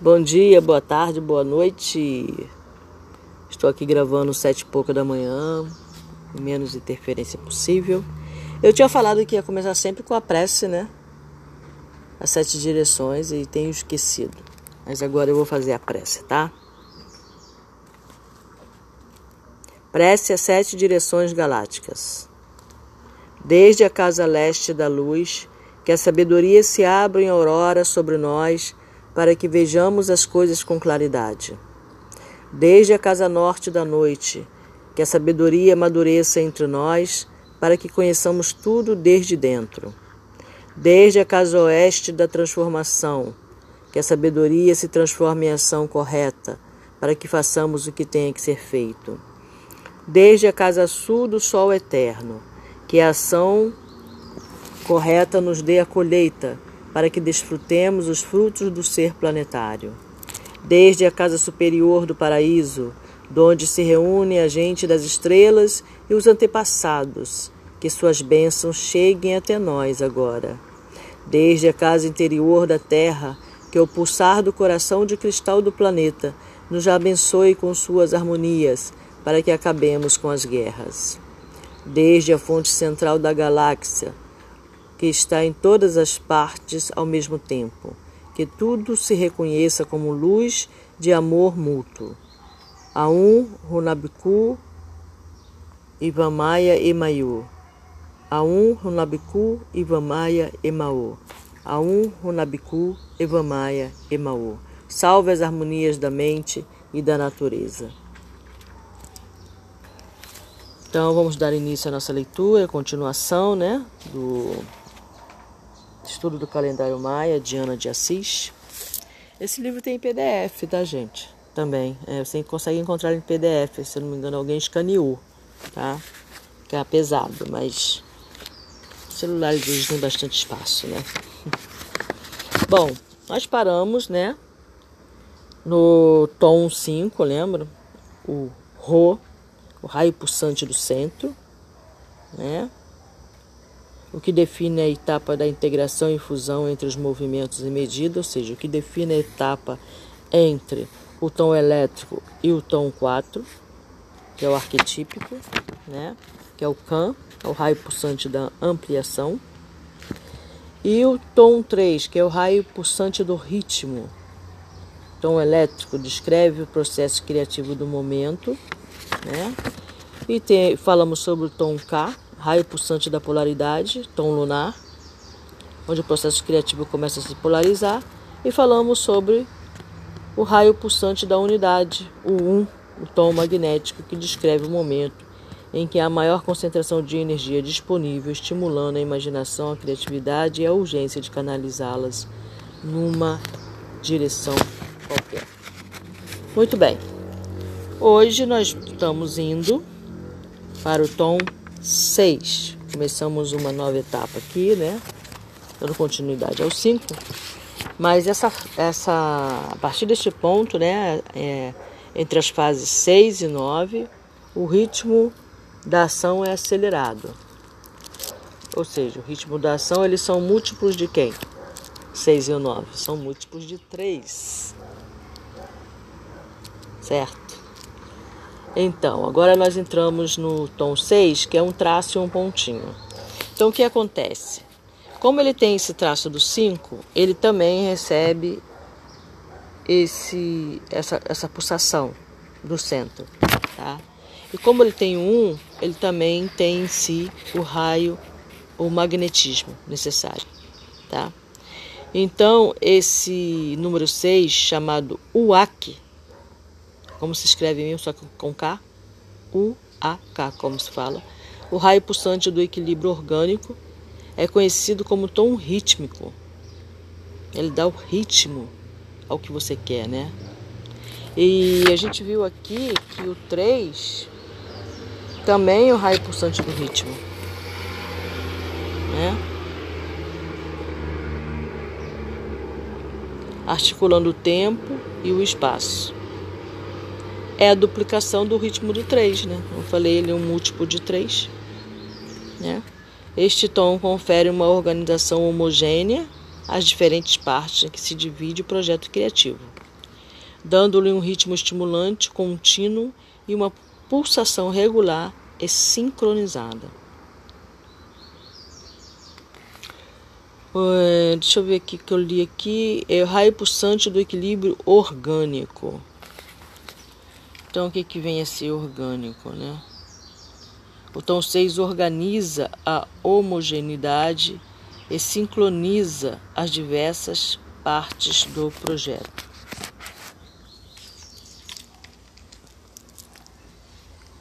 Bom dia, boa tarde, boa noite. Estou aqui gravando sete e pouca da manhã, menos interferência possível. Eu tinha falado que ia começar sempre com a prece, né? As sete direções e tenho esquecido. Mas agora eu vou fazer a prece, tá? Prece às sete direções galácticas. Desde a casa leste da luz, que a sabedoria se abra em aurora sobre nós, para que vejamos as coisas com claridade. Desde a casa norte da noite, que a sabedoria amadureça entre nós, para que conheçamos tudo desde dentro. Desde a casa oeste da transformação, que a sabedoria se transforme em ação correta, para que façamos o que tenha que ser feito desde a casa sul do sol eterno, que a ação correta nos dê a colheita, para que desfrutemos os frutos do ser planetário. Desde a casa superior do paraíso, donde se reúne a gente das estrelas e os antepassados, que suas bênçãos cheguem até nós agora. Desde a casa interior da terra, que o pulsar do coração de cristal do planeta nos abençoe com suas harmonias para que acabemos com as guerras. Desde a fonte central da galáxia, que está em todas as partes ao mesmo tempo, que tudo se reconheça como luz de amor mútuo. Aum Runabiku Ivamaya Emayu. Aum Runabiku Ivamaya Emaú. Aum Runabiku Ivamaya Emaú. Salve as harmonias da mente e da natureza. Então vamos dar início à nossa leitura, continuação, né, do estudo do calendário maia de Ana de Assis. Esse livro tem em PDF, tá, gente? Também. É, você consegue encontrar em PDF, se não me engano, alguém escaneou, tá? Que é pesado, mas celulares hoje tem bastante espaço, né? Bom, nós paramos, né? No tom 5, lembra? O Rô o raio pulsante do centro, né? O que define a etapa da integração e fusão entre os movimentos e medida, ou seja, o que define a etapa entre o tom elétrico e o tom 4, que é o arquetípico, né? que é o CAN, é o raio pulsante da ampliação, e o tom 3, que é o raio pulsante do ritmo. Tom elétrico descreve o processo criativo do momento, né? E tem, falamos sobre o tom K, raio pulsante da polaridade, tom lunar, onde o processo criativo começa a se polarizar. E falamos sobre o raio pulsante da unidade, o 1, o tom magnético, que descreve o momento em que há maior concentração de energia disponível, estimulando a imaginação, a criatividade e a urgência de canalizá-las numa direção qualquer. Muito bem. Hoje nós estamos indo para o tom 6. Começamos uma nova etapa aqui, né? Dando continuidade ao 5. Mas essa, essa, a partir deste ponto, né, é, entre as fases 6 e 9, o ritmo da ação é acelerado. Ou seja, o ritmo da ação, eles são múltiplos de quem? 6 e 9. São múltiplos de 3. Certo? Então, agora nós entramos no tom 6, que é um traço e um pontinho. Então, o que acontece? Como ele tem esse traço do 5, ele também recebe esse, essa, essa pulsação do centro, tá? E como ele tem um 1, ele também tem em si o raio, o magnetismo necessário, tá? Então, esse número 6, chamado UAC, como se escreve mesmo, só que com K, U-A-K, como se fala. O raio pulsante do equilíbrio orgânico é conhecido como tom rítmico. Ele dá o ritmo ao que você quer, né? E a gente viu aqui que o 3 também é o raio pulsante do ritmo. Né? Articulando o tempo e o espaço é a duplicação do ritmo do 3, né? Eu falei ele é um múltiplo de 3, né? Este tom confere uma organização homogênea as diferentes partes em que se divide o projeto criativo, dando-lhe um ritmo estimulante, contínuo e uma pulsação regular e sincronizada. Uh, deixa eu ver aqui que eu li aqui. É o raio pulsante do equilíbrio orgânico. Então, o que, que vem a ser orgânico, né? O tom 6 organiza a homogeneidade e sincroniza as diversas partes do projeto.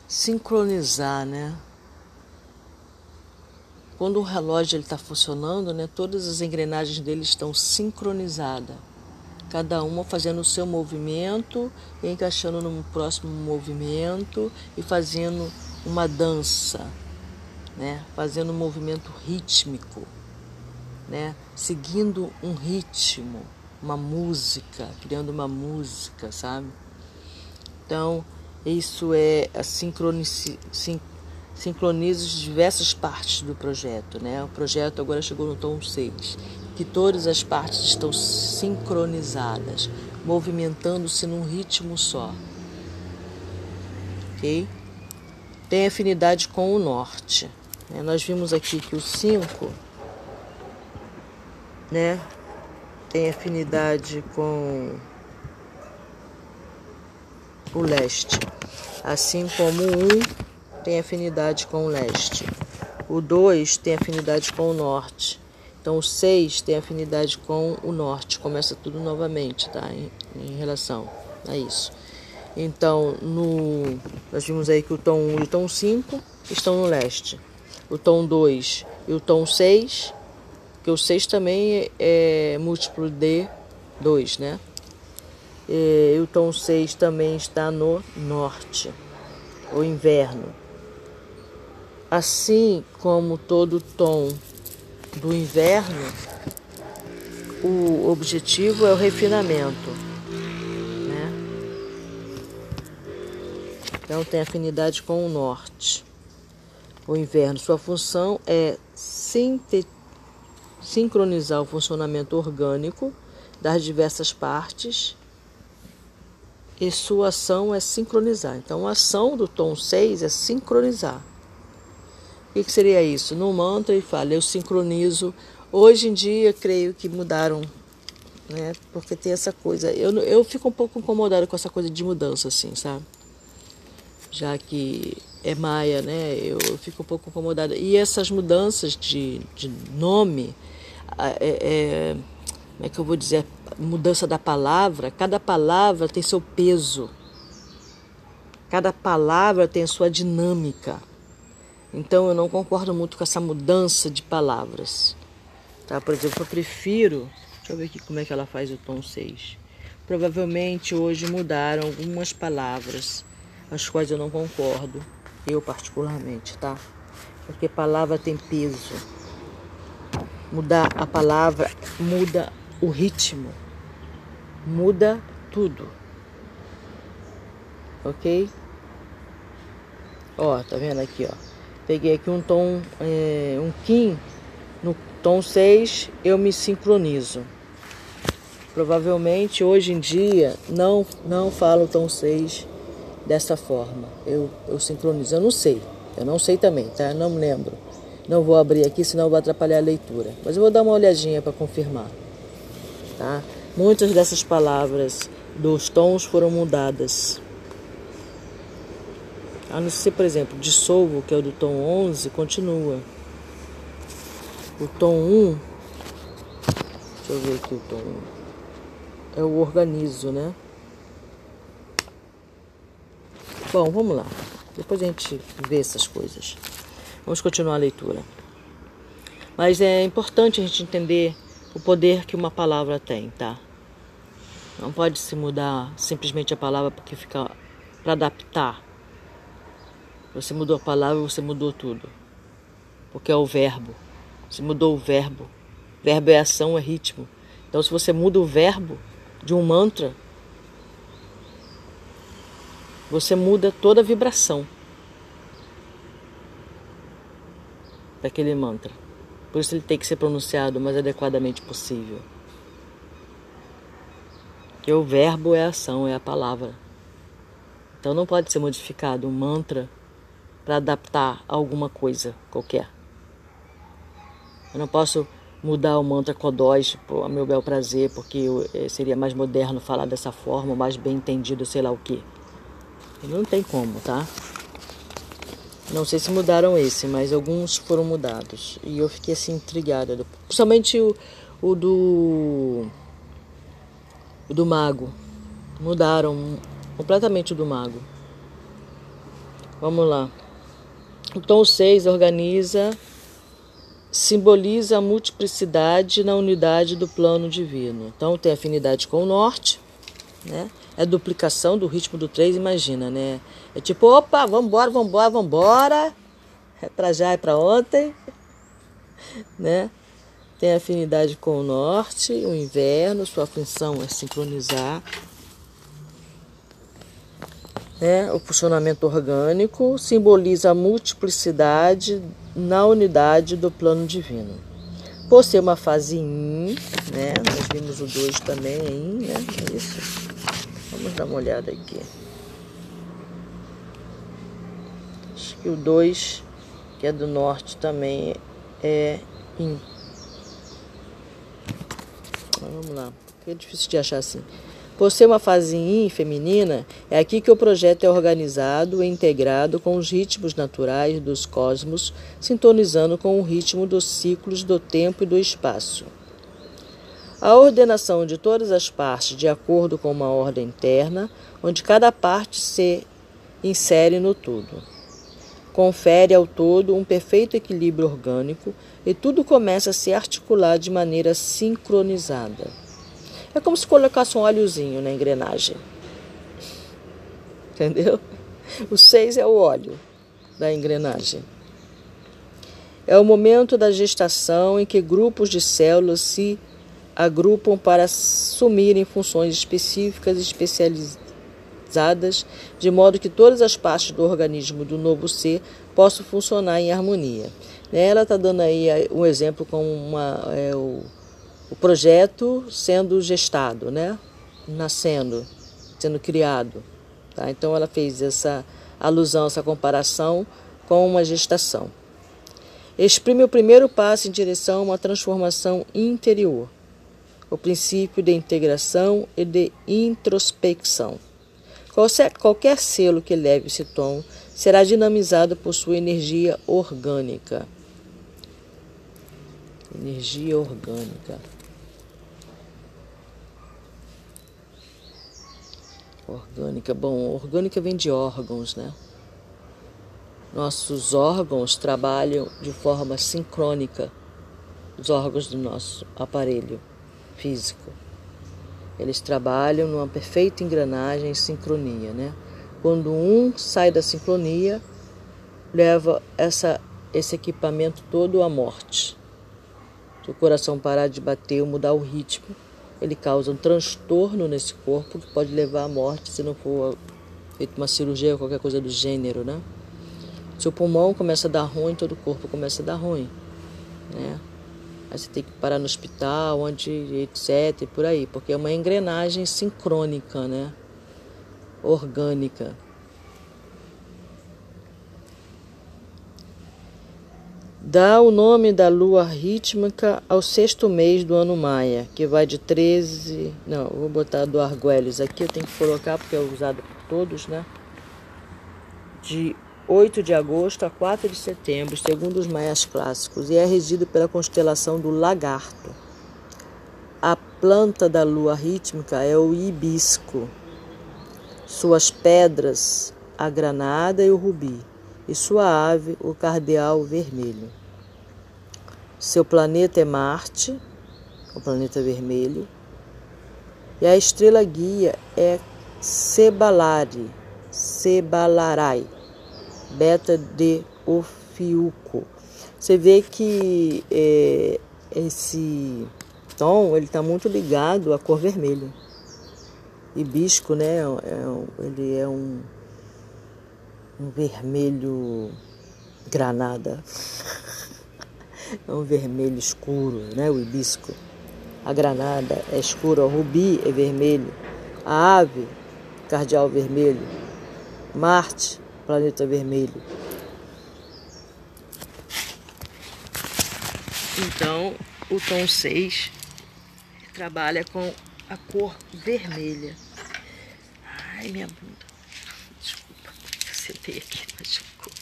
Sincronizar, né? Quando o relógio está funcionando, né, todas as engrenagens dele estão sincronizadas, cada uma fazendo o seu movimento, encaixando no próximo movimento e fazendo uma dança, né, fazendo um movimento rítmico, né, seguindo um ritmo, uma música, criando uma música, sabe? Então, isso é a sincronicidade sincroniza as diversas partes do projeto. Né? O projeto agora chegou no tom 6, que todas as partes estão sincronizadas, movimentando-se num ritmo só. Ok? Tem afinidade com o norte. Né? Nós vimos aqui que o 5 né, tem afinidade com o leste, assim como o 1 tem afinidade com o leste. O 2 tem afinidade com o norte. Então o 6 tem afinidade com o norte. Começa tudo novamente, tá? Em, em, relação a isso. Então, no, nós vimos aí que o tom 1 e o tom 5 estão no leste. O tom 2 e o tom 6, que o 6 também é, é múltiplo de 2, né? E, o tom 6 também está no norte, o inverno. Assim como todo tom do inverno, o objetivo é o refinamento. Né? Então tem afinidade com o norte. O inverno, sua função é sincronizar o funcionamento orgânico das diversas partes e sua ação é sincronizar. Então a ação do tom 6 é sincronizar. O que, seria isso? No mantra ele fala, eu sincronizo. Hoje em dia, creio que mudaram, né? Porque tem essa coisa. Eu, eu fico um pouco incomodada com essa coisa de mudança, assim, sabe? Já que é maia, né? Eu, eu fico um pouco incomodada. E essas mudanças de, de nome, é, é, como é que eu vou dizer? Mudança da palavra, cada palavra tem seu peso. Cada palavra tem sua dinâmica. Então eu não concordo muito com essa mudança de palavras. Tá? Por exemplo, eu prefiro. Deixa eu ver aqui como é que ela faz o tom 6. Provavelmente hoje mudaram algumas palavras, as quais eu não concordo, eu particularmente, tá? Porque palavra tem peso. Mudar a palavra muda o ritmo, muda tudo. Ok? Ó, tá vendo aqui, ó. Peguei aqui um tom, é, um Kim, no tom 6 eu me sincronizo. Provavelmente hoje em dia não, não falo tom 6 dessa forma. Eu, eu sincronizo, eu não sei, eu não sei também, tá? Eu não me lembro. Não vou abrir aqui, senão vou atrapalhar a leitura. Mas eu vou dar uma olhadinha para confirmar. Tá? Muitas dessas palavras dos tons foram mudadas. A não ser, por exemplo, dissolvo, que é o do tom 11, continua. O tom 1, deixa eu ver aqui o tom 1, é o organizo, né? Bom, vamos lá. Depois a gente vê essas coisas. Vamos continuar a leitura. Mas é importante a gente entender o poder que uma palavra tem, tá? Não pode se mudar simplesmente a palavra porque fica para adaptar você mudou a palavra, você mudou tudo. Porque é o verbo. Você mudou o verbo. Verbo é ação, é ritmo. Então, se você muda o verbo de um mantra, você muda toda a vibração daquele mantra. Por isso ele tem que ser pronunciado o mais adequadamente possível. Que o verbo é a ação, é a palavra. Então não pode ser modificado um mantra para adaptar alguma coisa qualquer. Eu não posso mudar o mantra Kodós a meu bel prazer, porque eh, seria mais moderno falar dessa forma, mais bem entendido, sei lá o que. Não tem como, tá? Não sei se mudaram esse, mas alguns foram mudados. E eu fiquei assim intrigada. Principalmente o, o do. O do mago. Mudaram completamente o do mago. Vamos lá. O tom 6 organiza, simboliza a multiplicidade na unidade do plano divino. Então tem afinidade com o norte, né? É duplicação do ritmo do 3, imagina, né? É tipo, opa, vambora, vambora, vambora. É pra já, é pra ontem. Né? Tem afinidade com o norte, o inverno, sua função é sincronizar. Né? O funcionamento orgânico simboliza a multiplicidade na unidade do plano divino. Por ser uma fase yin, né? Nós vimos o 2 também yin, né? É isso. Vamos dar uma olhada aqui. Acho que o 2, que é do norte, também é em. Vamos lá, é difícil de achar assim. Por ser uma fase yin feminina, é aqui que o projeto é organizado e integrado com os ritmos naturais dos cosmos, sintonizando com o ritmo dos ciclos do tempo e do espaço. A ordenação de todas as partes de acordo com uma ordem interna, onde cada parte se insere no todo. Confere ao todo um perfeito equilíbrio orgânico e tudo começa a se articular de maneira sincronizada. É como se colocasse um óleozinho na engrenagem. Entendeu? O 6 é o óleo da engrenagem. É o momento da gestação em que grupos de células se agrupam para assumirem funções específicas e especializadas, de modo que todas as partes do organismo do novo ser possam funcionar em harmonia. Ela está dando aí um exemplo com uma, é, o, o projeto sendo gestado, né? nascendo, sendo criado. Tá? Então ela fez essa alusão, essa comparação com uma gestação. Exprime o primeiro passo em direção a uma transformação interior o princípio de integração e de introspecção. Qualquer, selo que leve esse tom será dinamizado por sua energia orgânica. Energia orgânica. Orgânica. Bom, orgânica vem de órgãos, né? Nossos órgãos trabalham de forma sincrônica, os órgãos do nosso aparelho físico. Eles trabalham numa perfeita engrenagem sincronia, né? Quando um sai da sincronia, leva essa, esse equipamento todo à morte. Se o coração parar de bater ou mudar o ritmo, ele causa um transtorno nesse corpo que pode levar à morte se não for feita uma cirurgia ou qualquer coisa do gênero, né? Se o pulmão começa a dar ruim, todo o corpo começa a dar ruim, né? Aí você tem que parar no hospital, onde, etc, e por aí, porque é uma engrenagem sincrônica, né? Orgânica. Dá o nome da lua rítmica ao sexto mês do ano maia, que vai de 13. Não, vou botar do Argüelles aqui, eu tenho que colocar porque é usado por todos, né? De 8 de agosto a 4 de setembro, segundo os maias clássicos, e é regido pela constelação do Lagarto. A planta da lua rítmica é o hibisco, suas pedras, a granada e o rubi, e sua ave, o cardeal vermelho. Seu planeta é Marte, o planeta vermelho, e a estrela guia é Cebalari, Cebalarai beta de Ofiuco. Você vê que é, esse tom ele está muito ligado à cor vermelha. Hibisco, né? É, ele é um, um vermelho granada. é um vermelho escuro, né? O hibisco. A granada é escura, o rubi é vermelho. A ave, cardeal vermelho. Marte, planeta vermelho. Então, o tom 6 trabalha com a cor vermelha. Ai, minha bunda. Sentei aqui, machucou.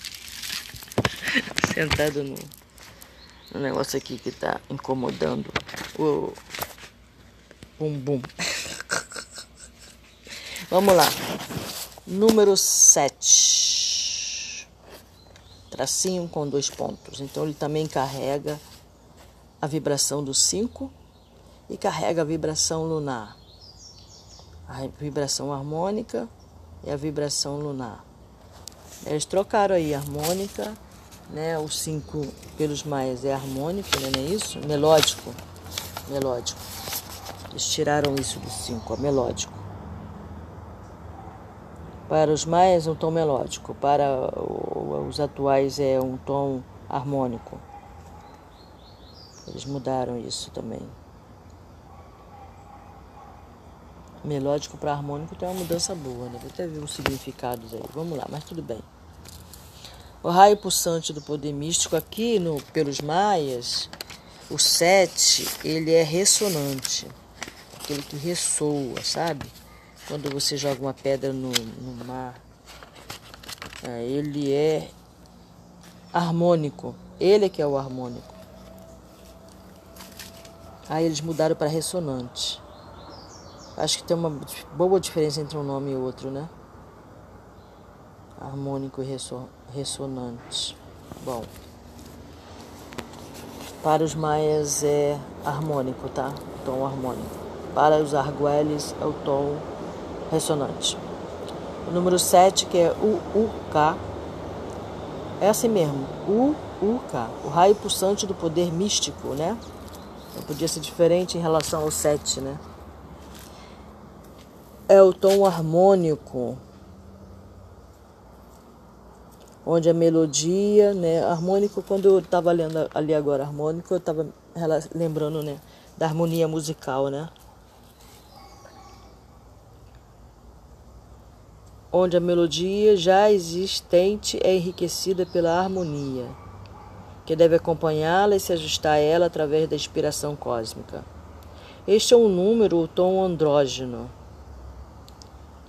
Sentado no, no negócio aqui que tá incomodando o bumbum. Vamos lá. Número 7. Tracinho com dois pontos. Então ele também carrega a vibração do 5 e carrega a vibração lunar. A vibração harmônica e a vibração lunar. Eles trocaram aí harmônica, né? O 5 pelos maias é harmônico, né? não é isso? Melódico. Melódico. Eles tiraram isso do 5, melódico. Para os maias, um tom melódico. Para os atuais, é um tom harmônico. Eles mudaram isso também. Melódico para harmônico tem uma mudança boa, né? Vou até ver os significados aí. Vamos lá, mas tudo bem. O raio pulsante do poder místico aqui no, pelos maias, o sete, ele é ressonante. Aquele que ressoa, sabe? Quando você joga uma pedra no, no mar. É, ele é harmônico. Ele é que é o harmônico. Aí eles mudaram para ressonante. Acho que tem uma boa diferença entre um nome e outro, né? Harmônico e ressonante. Bom. Para os maias é harmônico, tá? Tom harmônico. Para os arguelles é o tom ressonante. O número 7, que é o UK, é assim mesmo. U, U, K. O raio pulsante do poder místico, né? Não podia ser diferente em relação ao 7, né? É o tom harmônico, onde a melodia, né? Harmônico, quando eu estava lendo ali agora harmônico, eu estava lembrando, né? Da harmonia musical, né? Onde a melodia já existente é enriquecida pela harmonia que deve acompanhá-la e se ajustar a ela através da inspiração cósmica. Este é um número, o tom andrógeno.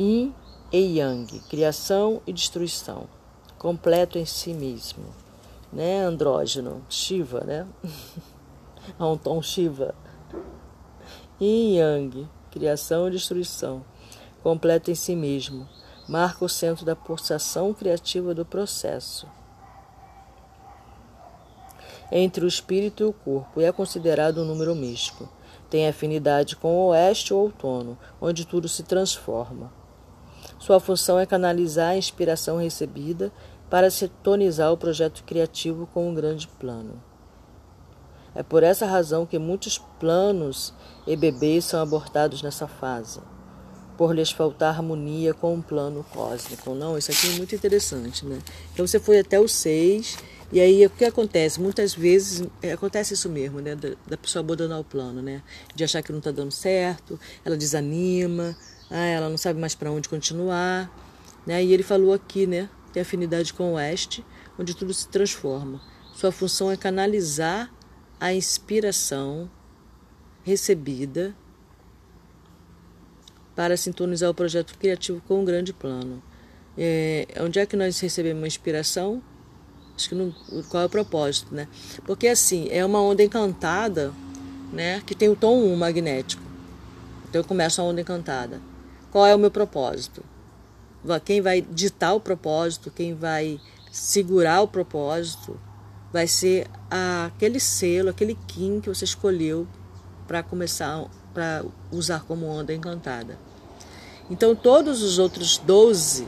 Yin e Yang, criação e destruição, completo em si mesmo. Né? Andrógeno, Shiva, né? É um tom Shiva. Yin e Yang, criação e destruição, completo em si mesmo, marca o centro da pulsação criativa do processo entre o espírito e o corpo e é considerado um número místico. Tem afinidade com o oeste ou outono, onde tudo se transforma. Sua função é canalizar a inspiração recebida para sintonizar o projeto criativo com um grande plano. É por essa razão que muitos planos e bebês são abortados nessa fase, por lhes faltar harmonia com um plano cósmico. Não, isso aqui é muito interessante, né? Então você foi até o 6 e aí o que acontece? Muitas vezes é, acontece isso mesmo, né? Da, da pessoa abandonar o plano, né? De achar que não está dando certo, ela desanima, ah, ela não sabe mais para onde continuar. Né? E ele falou aqui, né? Tem afinidade com o oeste, onde tudo se transforma. Sua função é canalizar a inspiração recebida para sintonizar o projeto criativo com um grande plano. É, onde é que nós recebemos inspiração? Acho que não, qual é o propósito, né? Porque assim, é uma onda encantada, né? Que tem o tom 1 magnético. Então eu começo a onda encantada. Qual é o meu propósito? Quem vai ditar o propósito, quem vai segurar o propósito, vai ser aquele selo, aquele kim que você escolheu para começar, para usar como onda encantada. Então todos os outros 12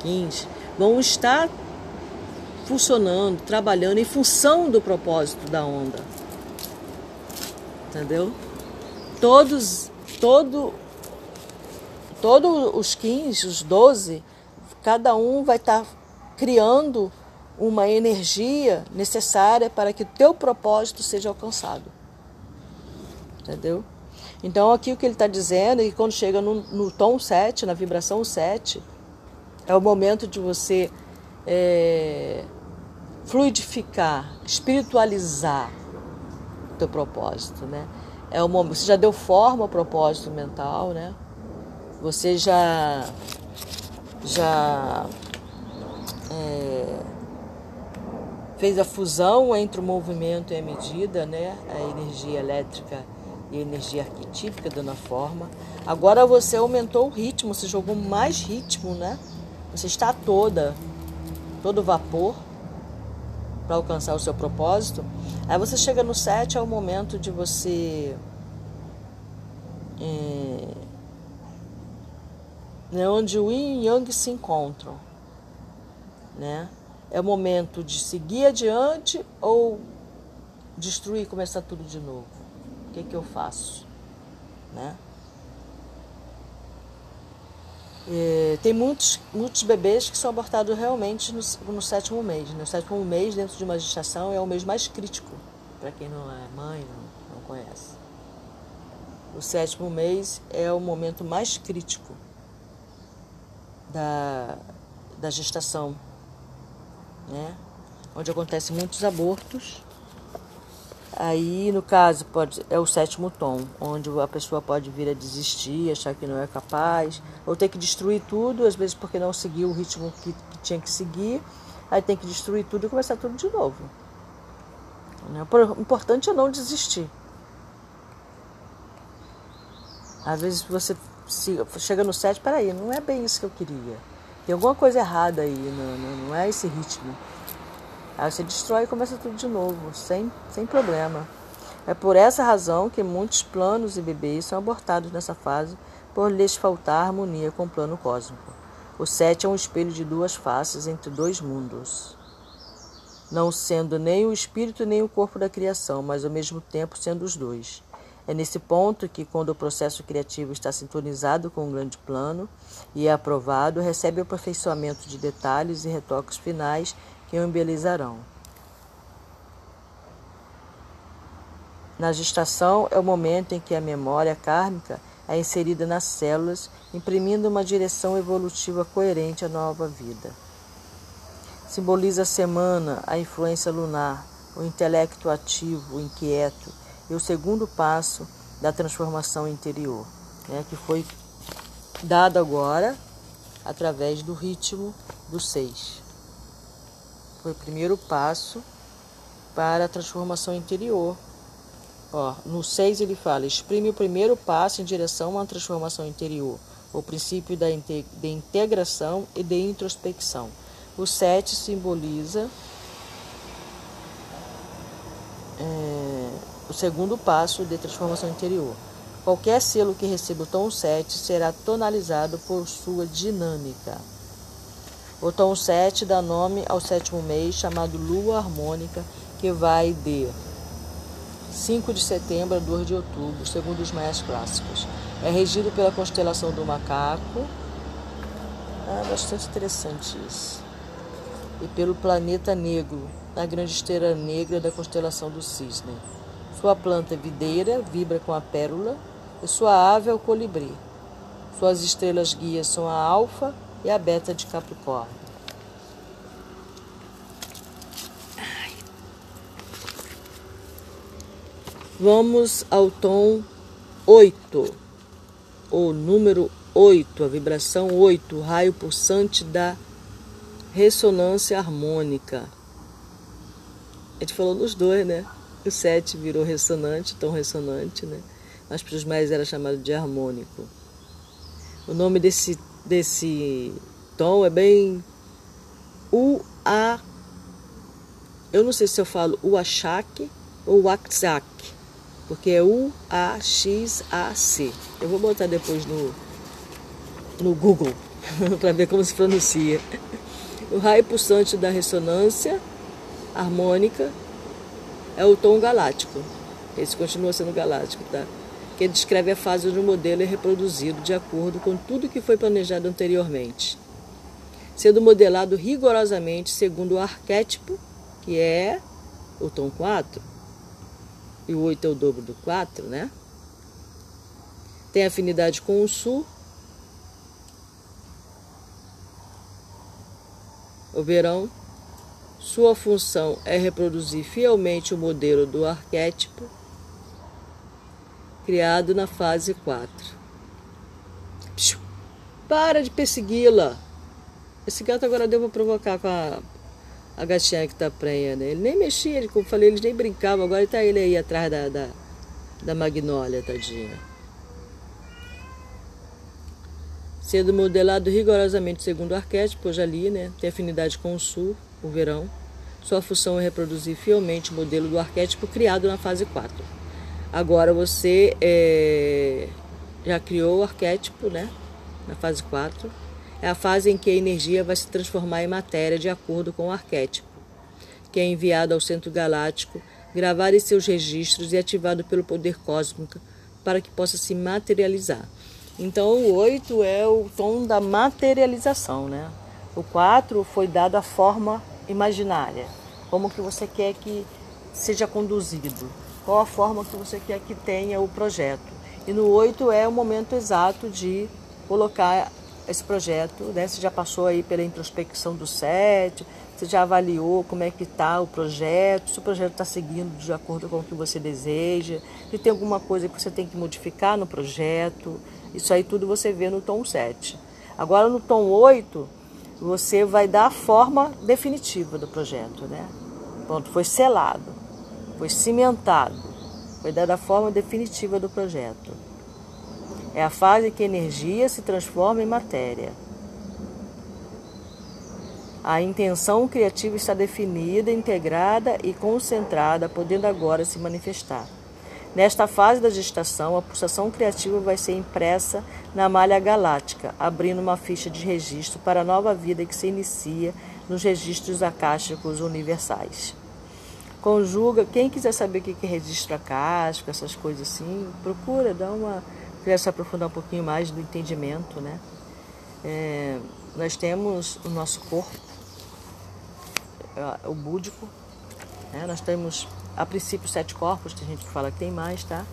kins vão estar funcionando, trabalhando em função do propósito da onda. Entendeu? Todos, todo, todos os 15, os 12, cada um vai estar tá criando uma energia necessária para que o teu propósito seja alcançado. Entendeu? Então aqui o que ele está dizendo é que quando chega no, no, tom 7, na vibração 7, é o momento de você é, fluidificar, espiritualizar o teu propósito, né? É o momento, você já deu forma ao propósito mental, né? Você já já é, fez a fusão entre o movimento e a medida, né? A energia elétrica e a energia arquetípica dando forma. Agora você aumentou o ritmo, você jogou mais ritmo, né? Você está toda, todo vapor para alcançar o seu propósito. Aí você chega no 7, é o momento de você. É, né, onde o yin e yang se encontram. Né? É o momento de seguir adiante ou destruir e começar tudo de novo. O que, que eu faço? Né? É, tem muitos, muitos bebês que são abortados realmente no, no sétimo mês. Né? O sétimo mês, dentro de uma gestação, é o mês mais crítico, para quem não é mãe, não, não conhece. O sétimo mês é o momento mais crítico da, da gestação, né? onde acontecem muitos abortos Aí, no caso, pode, é o sétimo tom, onde a pessoa pode vir a desistir, achar que não é capaz, ou ter que destruir tudo, às vezes porque não seguiu o ritmo que, que tinha que seguir, aí tem que destruir tudo e começar tudo de novo. Né? O importante é não desistir. Às vezes você chega no sete, peraí, não é bem isso que eu queria. Tem alguma coisa errada aí, não, não, não é esse ritmo. Aí você destrói e começa tudo de novo, sem, sem problema. É por essa razão que muitos planos e bebês são abortados nessa fase por lhes faltar harmonia com o plano cósmico. O sete é um espelho de duas faces entre dois mundos, não sendo nem o espírito nem o corpo da criação, mas ao mesmo tempo sendo os dois. É nesse ponto que, quando o processo criativo está sintonizado com o grande plano e é aprovado, recebe o aperfeiçoamento de detalhes e retoques finais que o embelezarão. Na gestação é o momento em que a memória kármica é inserida nas células, imprimindo uma direção evolutiva coerente à nova vida. Simboliza a semana, a influência lunar, o intelecto ativo, inquieto o segundo passo da transformação interior, né, que foi dado agora através do ritmo do seis. Foi o primeiro passo para a transformação interior. Ó, no 6 ele fala: exprime o primeiro passo em direção a uma transformação interior, o princípio da de integração e de introspecção. O 7 simboliza é, o segundo passo de transformação interior. Qualquer selo que receba o tom 7 será tonalizado por sua dinâmica. O tom 7 dá nome ao sétimo mês, chamado Lua Harmônica, que vai de 5 de setembro a 2 de outubro, segundo os maias clássicos. É regido pela constelação do macaco. Ah, bastante interessante isso. E pelo planeta negro, na grande esteira negra da constelação do cisne. Sua planta é videira, vibra com a pérola, e sua ave é o colibri. Suas estrelas guias são a alfa e a beta de Capricórnio. Vamos ao tom 8, o número 8, a vibração 8, o raio pulsante da ressonância harmônica. A gente falou nos dois, né? O 7 virou ressonante, tom ressonante, né? Mas para os mais era chamado de harmônico. O nome desse desse tom é bem o a eu não sei se eu falo achak ou akzak, porque é u a x a c. Eu vou botar depois no no Google para ver como se pronuncia. O raio pulsante da ressonância harmônica é o tom galáctico. Esse continua sendo galáctico, tá? que descreve a fase do modelo e reproduzido de acordo com tudo que foi planejado anteriormente. sendo modelado rigorosamente segundo o arquétipo, que é o tom 4, e o 8 é o dobro do 4, né? Tem afinidade com o sul. O verão, sua função é reproduzir fielmente o modelo do arquétipo criado na fase 4. Para de persegui-la. Esse gato agora deu para provocar com a, a gatinha que tá prenha, né? Ele nem mexia, ele, como falei, eles nem brincavam. Agora tá ele aí atrás da, da, da magnólia, tadinha. Sendo modelado rigorosamente segundo o arquétipo, já li, né? Tem afinidade com o sul, o verão. Sua função é reproduzir fielmente o modelo do arquétipo criado na fase 4. Agora você é, já criou o arquétipo, né? Na fase 4. É a fase em que a energia vai se transformar em matéria de acordo com o arquétipo, que é enviado ao centro galáctico, gravado em seus registros e ativado pelo poder cósmico para que possa se materializar. Então o 8 é o tom da materialização, né? O 4 foi dado a forma imaginária, como que você quer que seja conduzido qual a forma que você quer que tenha o projeto. E no 8 é o momento exato de colocar esse projeto, né? Você já passou aí pela introspecção do 7, você já avaliou como é que está o projeto, se o projeto está seguindo de acordo com o que você deseja, se tem alguma coisa que você tem que modificar no projeto, isso aí tudo você vê no tom 7. Agora no tom 8, você vai dar a forma definitiva do projeto, né? Pronto, foi selado foi cimentado, foi dada a forma definitiva do projeto. É a fase que a energia se transforma em matéria. A intenção criativa está definida, integrada e concentrada, podendo agora se manifestar. Nesta fase da gestação, a pulsação criativa vai ser impressa na malha galáctica, abrindo uma ficha de registro para a nova vida que se inicia nos registros acásticos universais conjuga. Quem quiser saber o que é registro acástico, essas coisas assim, procura, dá uma. Quiser se aprofundar um pouquinho mais do entendimento, né? É, nós temos o nosso corpo, é, o búdico, né? nós temos a princípio sete corpos, tem gente que fala que tem mais, tá?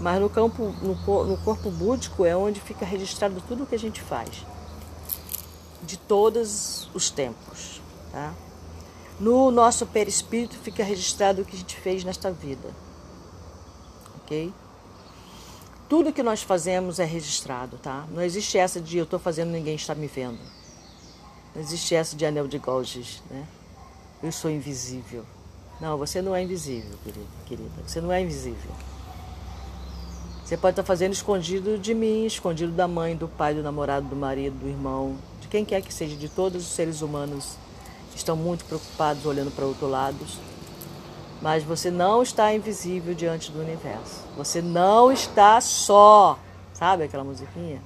Mas no campo, no, no corpo búdico é onde fica registrado tudo o que a gente faz, de todos os tempos, tá? No nosso perispírito fica registrado o que a gente fez nesta vida. Ok? Tudo que nós fazemos é registrado, tá? Não existe essa de eu estou fazendo ninguém está me vendo. Não existe essa de anel de Golges, né? Eu sou invisível. Não, você não é invisível, querida. Você não é invisível. Você pode estar fazendo escondido de mim, escondido da mãe, do pai, do namorado, do marido, do irmão, de quem quer que seja, de todos os seres humanos estão muito preocupados olhando para outro lado, mas você não está invisível diante do universo. Você não está só. Sabe aquela musiquinha?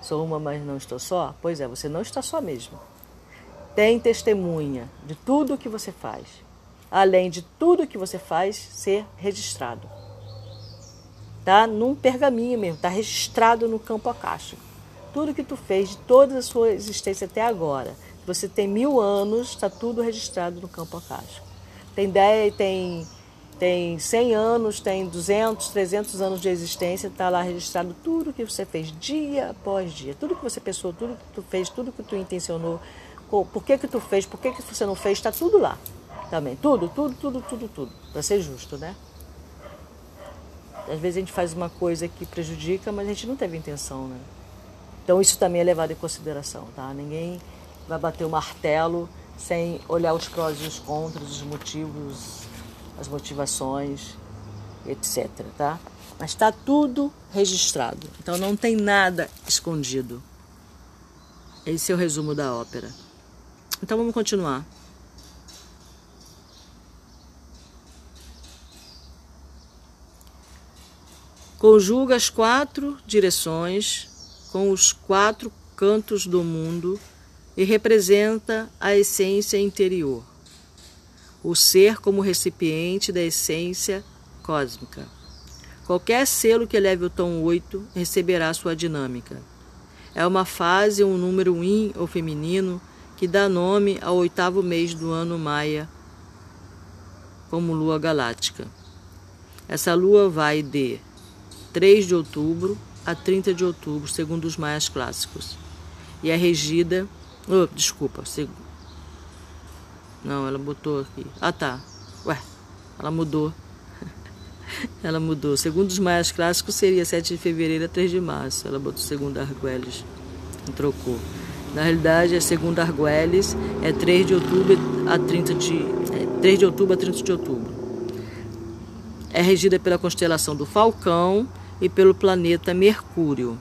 Sou uma, mas não estou só? Pois é, você não está só mesmo. Tem testemunha de tudo o que você faz. Além de tudo que você faz ser registrado. Tá num pergaminho mesmo, tá registrado no campo acástico. Tudo que tu fez de toda a sua existência até agora você tem mil anos, está tudo registrado no campo acástico. Tem 10, tem, tem 100 anos, tem 200, 300 anos de existência, está lá registrado tudo que você fez dia após dia. Tudo que você pensou, tudo que tu fez, tudo que tu intencionou, por que que tu fez, por que que você não fez, está tudo lá também. Tudo, tudo, tudo, tudo, tudo. Para ser justo, né? Às vezes a gente faz uma coisa que prejudica, mas a gente não teve intenção, né? Então isso também é levado em consideração, tá? Ninguém vai bater o martelo sem olhar os prós e os contras, os motivos, as motivações, etc. Tá? Mas está tudo registrado, então não tem nada escondido. Esse é o resumo da ópera. Então vamos continuar. Conjuga as quatro direções com os quatro cantos do mundo e representa a essência interior, o ser como recipiente da essência cósmica. Qualquer selo que eleve o tom 8 receberá sua dinâmica. É uma fase, um número in ou feminino que dá nome ao oitavo mês do ano maia como lua galáctica. Essa lua vai de 3 de outubro a 30 de outubro, segundo os maias clássicos. E é regida. Oh, desculpa. Seg... Não, ela botou aqui. Ah, tá. Ué, ela mudou. ela mudou. Segundo os maias clássicos, seria 7 de fevereiro a 3 de março. Ela botou segundo Arguelles. Trocou. Na realidade, a segunda Arguelles é 3 de outubro a 30 de. É 3 de outubro a 30 de outubro. É regida pela constelação do Falcão e pelo planeta Mercúrio.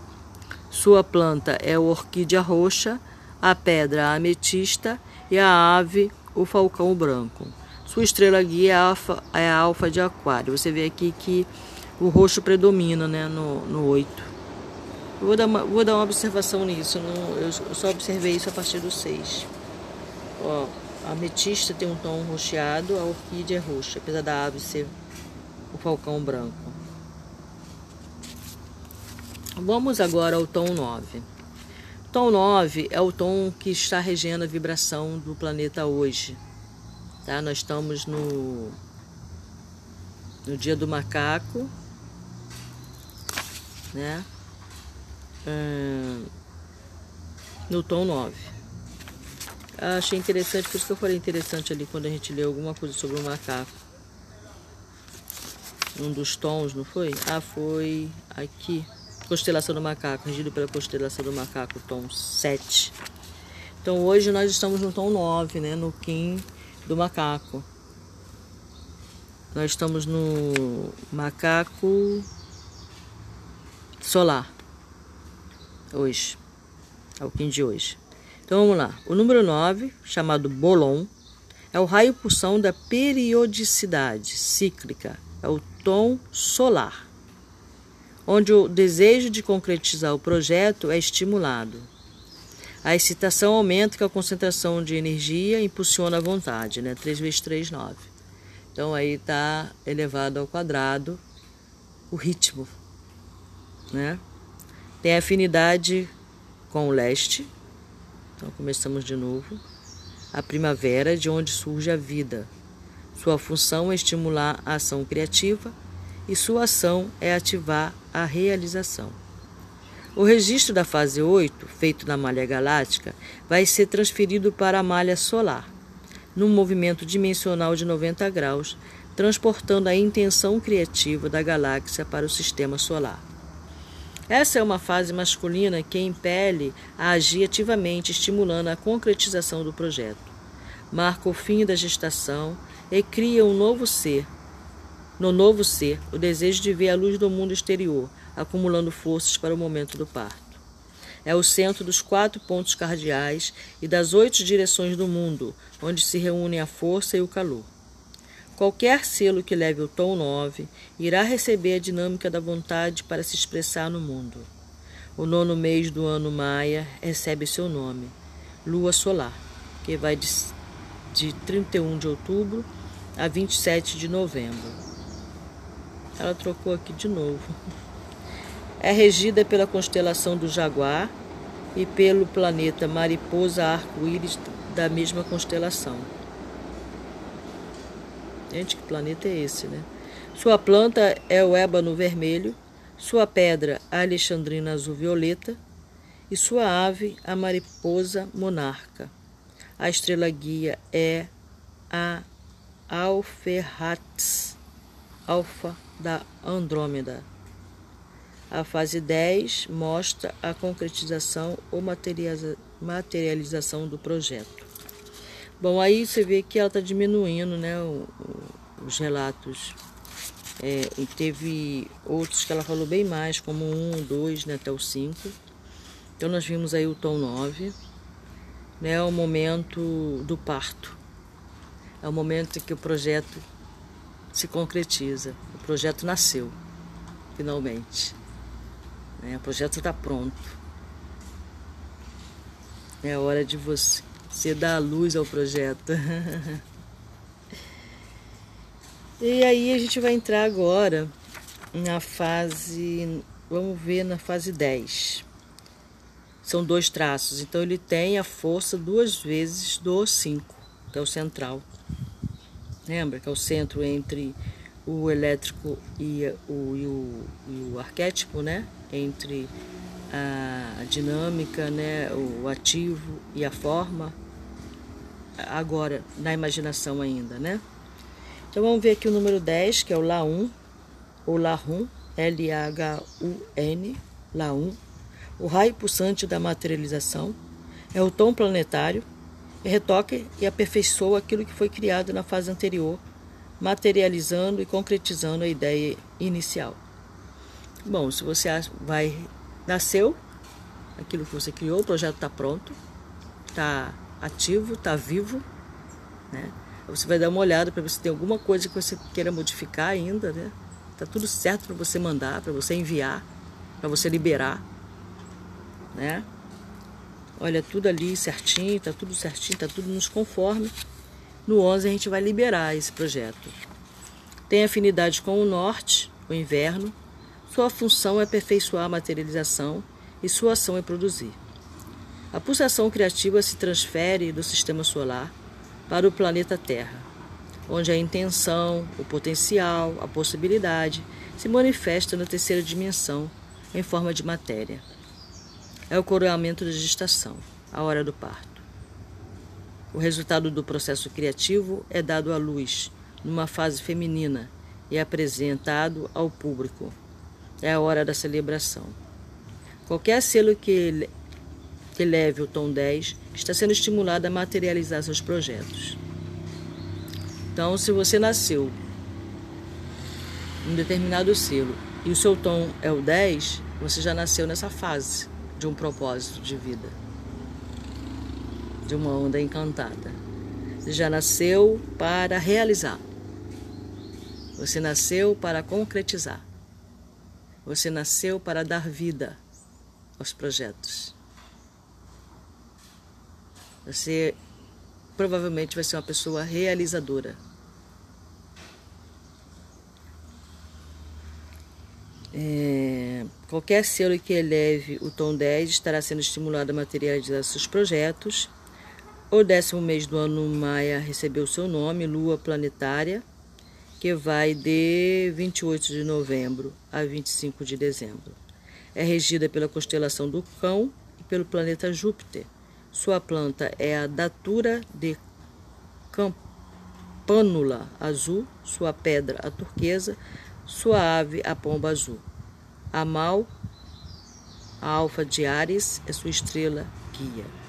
Sua planta é a orquídea roxa, a pedra a ametista e a ave o falcão branco. Sua estrela guia é a alfa, é a alfa de aquário. Você vê aqui que o roxo predomina né, no, no 8. Eu vou dar uma, vou dar uma observação nisso. eu só observei isso a partir do 6. Ó, a ametista tem um tom roxeado, a orquídea é roxa, apesar da ave ser o falcão branco. Vamos agora ao tom 9. Tom 9 é o tom que está regendo a vibração do planeta hoje. Tá? Nós estamos no, no dia do macaco, né? Hum, no tom 9. Achei interessante, por isso que eu falei interessante ali quando a gente leu alguma coisa sobre o macaco. Um dos tons, não foi? Ah, foi aqui. Constelação do Macaco, regido pela Constelação do Macaco, tom 7. Então hoje nós estamos no tom 9, né, no Kim do Macaco. Nós estamos no Macaco Solar, hoje, é o Kim de hoje. Então vamos lá, o número 9, chamado Bolon, é o raio pulsão da periodicidade cíclica, é o tom solar onde o desejo de concretizar o projeto é estimulado. A excitação aumenta com a concentração de energia impulsiona a vontade, né? 3 vezes 3, 9. Então aí está elevado ao quadrado o ritmo, né? Tem afinidade com o leste. Então começamos de novo. A primavera, de onde surge a vida. Sua função é estimular a ação criativa e sua ação é ativar a realização. O registro da fase 8, feito na malha galáctica, vai ser transferido para a malha solar, num movimento dimensional de 90 graus, transportando a intenção criativa da galáxia para o sistema solar. Essa é uma fase masculina que impele a agir ativamente, estimulando a concretização do projeto. Marca o fim da gestação e cria um novo ser, no novo ser, o desejo de ver a luz do mundo exterior, acumulando forças para o momento do parto. É o centro dos quatro pontos cardeais e das oito direções do mundo, onde se reúnem a força e o calor. Qualquer selo que leve o tom 9 irá receber a dinâmica da vontade para se expressar no mundo. O nono mês do ano maia recebe seu nome, Lua Solar, que vai de, de 31 de outubro a 27 de novembro. Ela trocou aqui de novo. É regida pela constelação do Jaguar e pelo planeta Mariposa Arco-Íris da mesma constelação. Gente, que planeta é esse, né? Sua planta é o ébano vermelho, sua pedra a alexandrina azul violeta e sua ave a mariposa monarca. A estrela guia é a Alferhatz, Alfa da Andrômeda. A fase 10 mostra a concretização ou materialização do projeto. Bom, aí você vê que ela está diminuindo né, os relatos. É, e teve outros que ela falou bem mais, como um, dois, né, até o 5. Então nós vimos aí o tom 9, né, o momento do parto. É o momento em que o projeto se concretiza. O projeto nasceu, finalmente. Né? O projeto está pronto. É hora de você, você dar a luz ao projeto. e aí a gente vai entrar agora na fase, vamos ver na fase 10. são dois traços, então ele tem a força duas vezes do 5, que é o central. Lembra que é o centro entre o elétrico e o, e o, e o arquétipo, né? Entre a dinâmica, né? o ativo e a forma. Agora, na imaginação ainda, né? Então vamos ver aqui o número 10, que é o La1, ou Lahun, L-H-U-N, La1 o raio pulsante da materialização, é o tom planetário, e retoca e aperfeiçoa aquilo que foi criado na fase anterior, materializando e concretizando a ideia inicial. Bom, se você vai nasceu, aquilo que você criou, o projeto está pronto, está ativo, está vivo, né? Você vai dar uma olhada para ver se tem alguma coisa que você queira modificar ainda, né? Tá tudo certo para você mandar, para você enviar, para você liberar né? Olha, tudo ali certinho, tá tudo certinho, tá tudo nos conforme. No 11 a gente vai liberar esse projeto. Tem afinidade com o norte, o inverno. Sua função é aperfeiçoar a materialização e sua ação é produzir. A pulsação criativa se transfere do sistema solar para o planeta Terra, onde a intenção, o potencial, a possibilidade se manifesta na terceira dimensão em forma de matéria é o coroamento da gestação, a hora do parto. O resultado do processo criativo é dado à luz numa fase feminina e apresentado ao público. É a hora da celebração. Qualquer selo que eleve o tom 10 está sendo estimulado a materializar seus projetos. Então, se você nasceu um determinado selo e o seu tom é o 10, você já nasceu nessa fase de um propósito de vida, de uma onda encantada. Já nasceu para realizar. Você nasceu para concretizar. Você nasceu para dar vida aos projetos. Você provavelmente vai ser uma pessoa realizadora. É, qualquer selo que eleve o tom 10 estará sendo estimulado a materializar seus projetos. O décimo mês do ano Maia recebeu seu nome, Lua Planetária, que vai de 28 de novembro a 25 de dezembro. É regida pela constelação do Cão e pelo planeta Júpiter. Sua planta é a Datura de Campânula azul, sua pedra a turquesa, sua ave, a pomba azul. A Mal, a alfa de Ares, é sua estrela guia.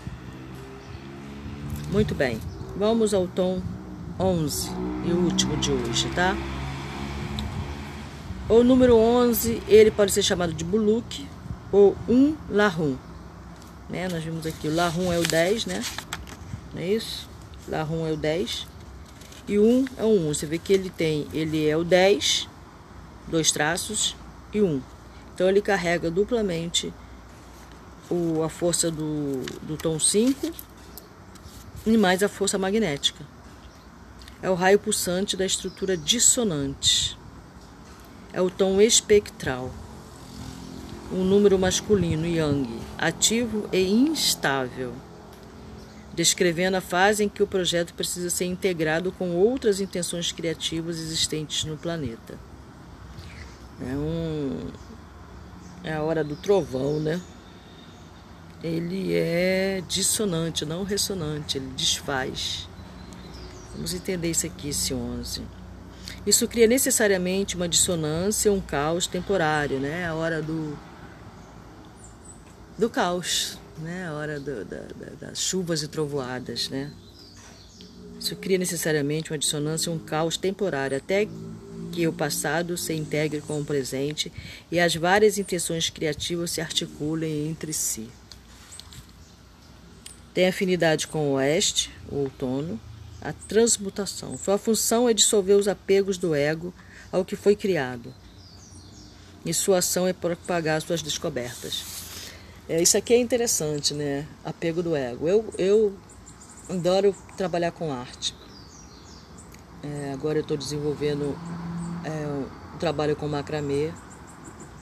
Muito bem, vamos ao tom 11 e o último de hoje, tá? O número 11, ele pode ser chamado de Buluk ou um Lahum. Né? Nós vimos aqui, o Lahum é o 10, né? Não é isso? Lahum é o 10. E 1 é o 1. Você vê que ele tem, ele é o 10 dois traços e um. Então ele carrega duplamente o, a força do, do tom 5 e mais a força magnética. É o raio pulsante da estrutura dissonante. É o tom espectral. Um número masculino, yang, ativo e instável, descrevendo a fase em que o projeto precisa ser integrado com outras intenções criativas existentes no planeta. É um é a hora do trovão, né? Ele é dissonante, não ressonante, ele desfaz. Vamos entender isso aqui, esse 11. Isso cria necessariamente uma dissonância, um caos temporário, né? A hora do do caos, né? A hora do, da, da, das chuvas e trovoadas, né? Isso cria necessariamente uma dissonância, um caos temporário, até que o passado se integre com o presente e as várias intenções criativas se articulem entre si. Tem afinidade com o oeste, o outono, a transmutação. Sua função é dissolver os apegos do ego ao que foi criado. E sua ação é propagar suas descobertas. É, isso aqui é interessante, né? Apego do ego. Eu, eu adoro trabalhar com arte. É, agora eu estou desenvolvendo é, um trabalho com macramê,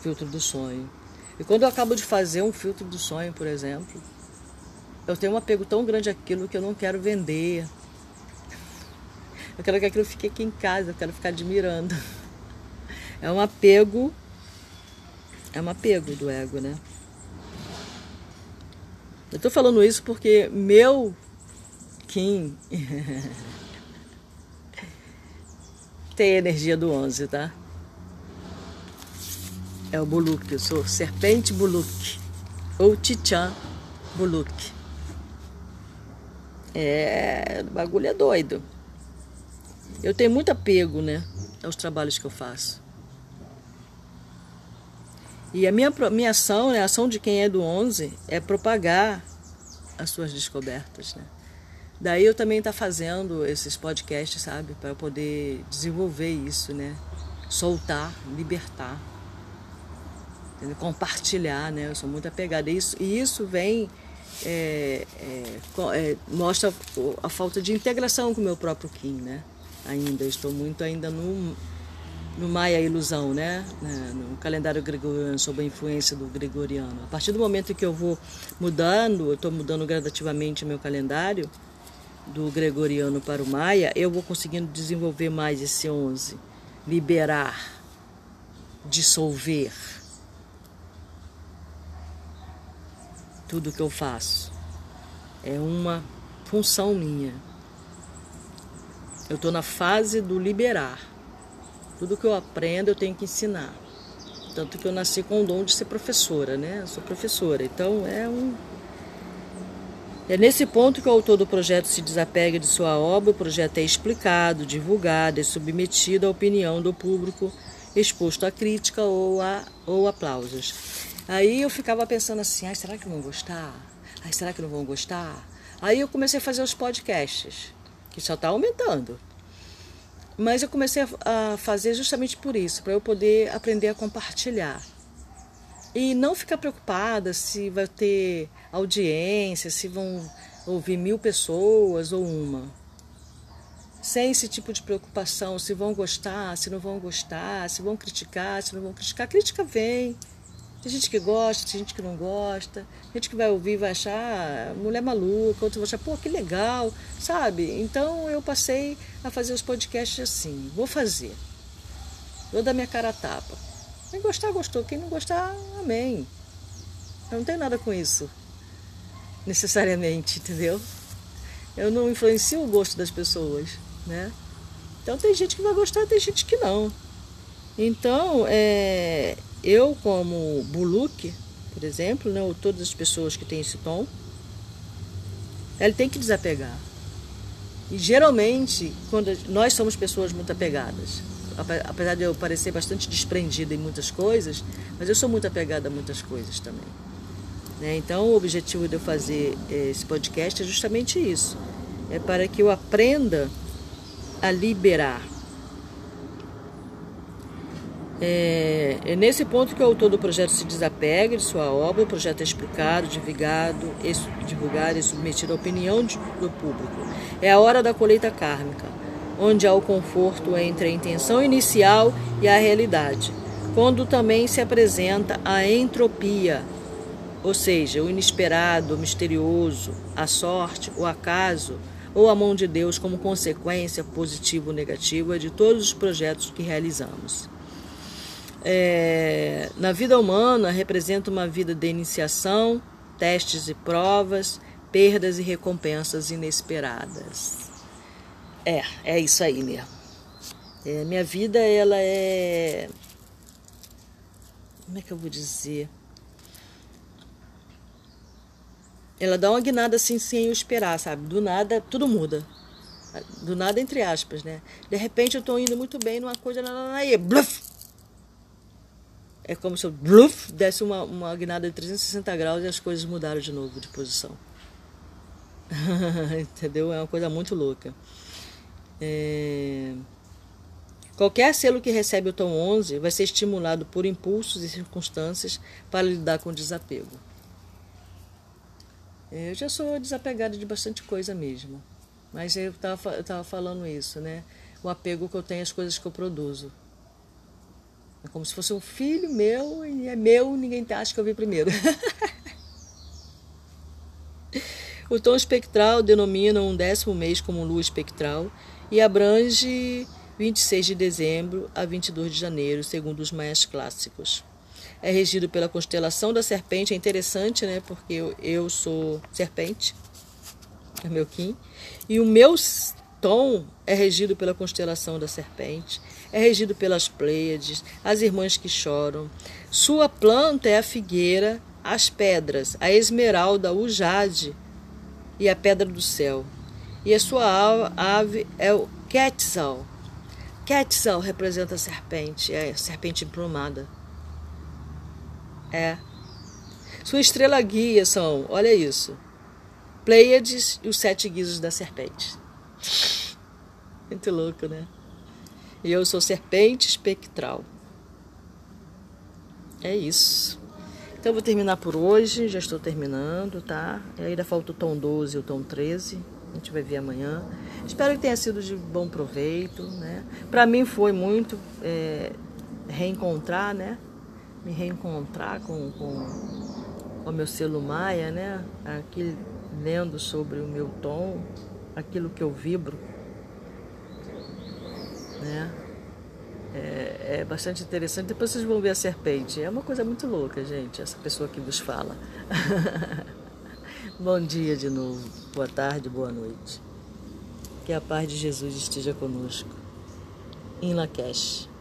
filtro do sonho. E quando eu acabo de fazer um filtro do sonho, por exemplo, eu tenho um apego tão grande àquilo que eu não quero vender. Eu quero que aquilo fique aqui em casa, eu quero ficar admirando. É um apego, é um apego do ego, né? Eu tô falando isso porque meu Kim tem a energia do 11, tá? É o Buluk, eu sou serpente Buluk ou Tichan Buluk. É, o bagulho é doido. Eu tenho muito apego, né, aos trabalhos que eu faço. E a minha, minha ação, né, a ação de quem é do 11, é propagar as suas descobertas, né? Daí eu também estar tá fazendo esses podcasts, sabe, para poder desenvolver isso, né? Soltar, libertar, compartilhar, né? Eu sou muito apegada. E isso, e isso vem, é, é, é, mostra a falta de integração com o meu próprio Kim, né? Ainda, estou muito ainda no, no Maia Ilusão, né? no calendário gregoriano, sob a influência do gregoriano. A partir do momento que eu vou mudando, eu estou mudando gradativamente meu calendário, do gregoriano para o Maia, eu vou conseguindo desenvolver mais esse 11. Liberar, dissolver tudo que eu faço. É uma função minha. Eu estou na fase do liberar. Tudo que eu aprendo eu tenho que ensinar. Tanto que eu nasci com o dom de ser professora, né? Eu sou professora. Então é um. É nesse ponto que o autor do projeto se desapega de sua obra, o projeto é explicado, divulgado, é submetido à opinião do público, exposto a crítica ou a ou aplausos. Aí eu ficava pensando assim, ai, será que vão gostar? Ai, será que não vão gostar? Aí eu comecei a fazer os podcasts, que só está aumentando. Mas eu comecei a fazer justamente por isso, para eu poder aprender a compartilhar. E não ficar preocupada se vai ter audiência, se vão ouvir mil pessoas ou uma. Sem esse tipo de preocupação, se vão gostar, se não vão gostar, se vão criticar, se não vão criticar. A crítica vem, tem gente que gosta, tem gente que não gosta, tem gente que vai ouvir vai achar mulher maluca, outro vai achar, pô, que legal, sabe? Então eu passei a fazer os podcasts assim, vou fazer. Vou dar minha cara a tapa. Quem gostar, gostou. Quem não gostar, amém. Eu não tenho nada com isso, necessariamente, entendeu? Eu não influencio o gosto das pessoas, né? Então tem gente que vai gostar, tem gente que não. Então, é, eu, como Buluk, por exemplo, né, ou todas as pessoas que têm esse tom, ele tem que desapegar. E geralmente, quando nós somos pessoas muito apegadas, apesar de eu parecer bastante desprendida em muitas coisas, mas eu sou muito apegada a muitas coisas também. Né? Então, o objetivo de eu fazer esse podcast é justamente isso: é para que eu aprenda a liberar é, é, nesse ponto que o autor do projeto se desapega de sua obra, o projeto é explicado, divulgado, divulgado e submetido à opinião do público. É a hora da colheita kármica, onde há o conforto entre a intenção inicial e a realidade, quando também se apresenta a entropia, ou seja, o inesperado, o misterioso, a sorte, o acaso ou a mão de Deus como consequência positiva ou negativa de todos os projetos que realizamos é, na vida humana representa uma vida de iniciação, testes e provas, perdas e recompensas inesperadas. É, é isso aí mesmo. É, minha vida, ela é. Como é que eu vou dizer? Ela dá uma guinada assim sem eu esperar, sabe? Do nada, tudo muda. Do nada, entre aspas, né? De repente eu tô indo muito bem numa coisa, aí, bluff, é como se bluf, desse uma, uma guinada de 360 graus e as coisas mudaram de novo de posição. Entendeu? É uma coisa muito louca. É... Qualquer selo que recebe o tom 11 vai ser estimulado por impulsos e circunstâncias para lidar com o desapego. Eu já sou desapegada de bastante coisa mesmo. Mas eu estava falando isso, né? O apego que eu tenho às coisas que eu produzo. É como se fosse um filho meu e é meu, ninguém acha que eu vi primeiro. o tom espectral denomina um décimo mês como lua espectral e abrange 26 de dezembro a 22 de janeiro, segundo os maias clássicos. É regido pela constelação da serpente, é interessante, né? Porque eu, eu sou serpente, é meu Kim, e o meu tom é regido pela constelação da serpente, é regido pelas Pleiades, as irmãs que choram. Sua planta é a figueira, as pedras, a esmeralda, o jade e a pedra do céu. E a sua ave é o Quetzal. Quetzal representa a serpente, é a serpente emplumada. É. Sua estrela guia são, olha isso, Pleiades e os sete guizos da serpente. Muito louco, né? E eu sou serpente espectral. É isso. Então vou terminar por hoje, já estou terminando, tá? E ainda falta o tom 12 e o tom 13. A gente vai ver amanhã. Espero que tenha sido de bom proveito, né? Para mim foi muito é, reencontrar, né? Me reencontrar com, com o meu selo Maia, né? Aqui lendo sobre o meu tom, aquilo que eu vibro né? É, é, bastante interessante. Depois vocês vão ver a serpente. É uma coisa muito louca, gente, essa pessoa que vos fala. Bom dia de novo, boa tarde, boa noite. Que a paz de Jesus esteja conosco. Em Lakesh.